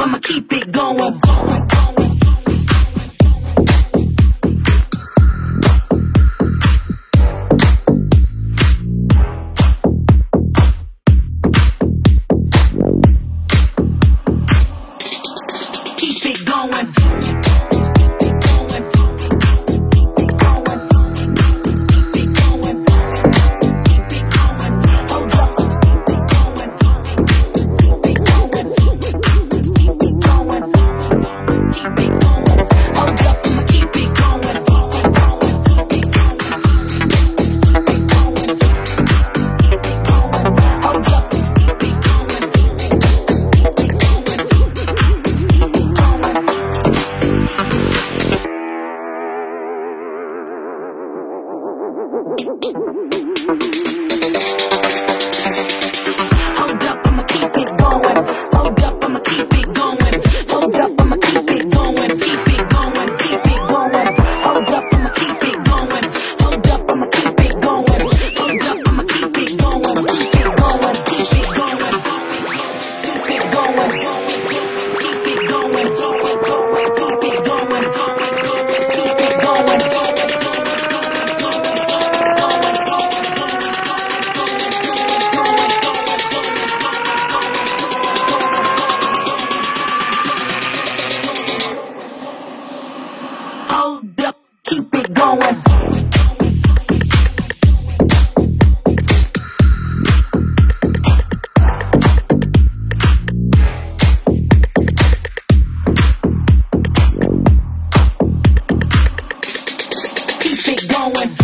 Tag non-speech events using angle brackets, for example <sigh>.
I'ma keep it going. Thank <laughs> you. Going. Keep it going.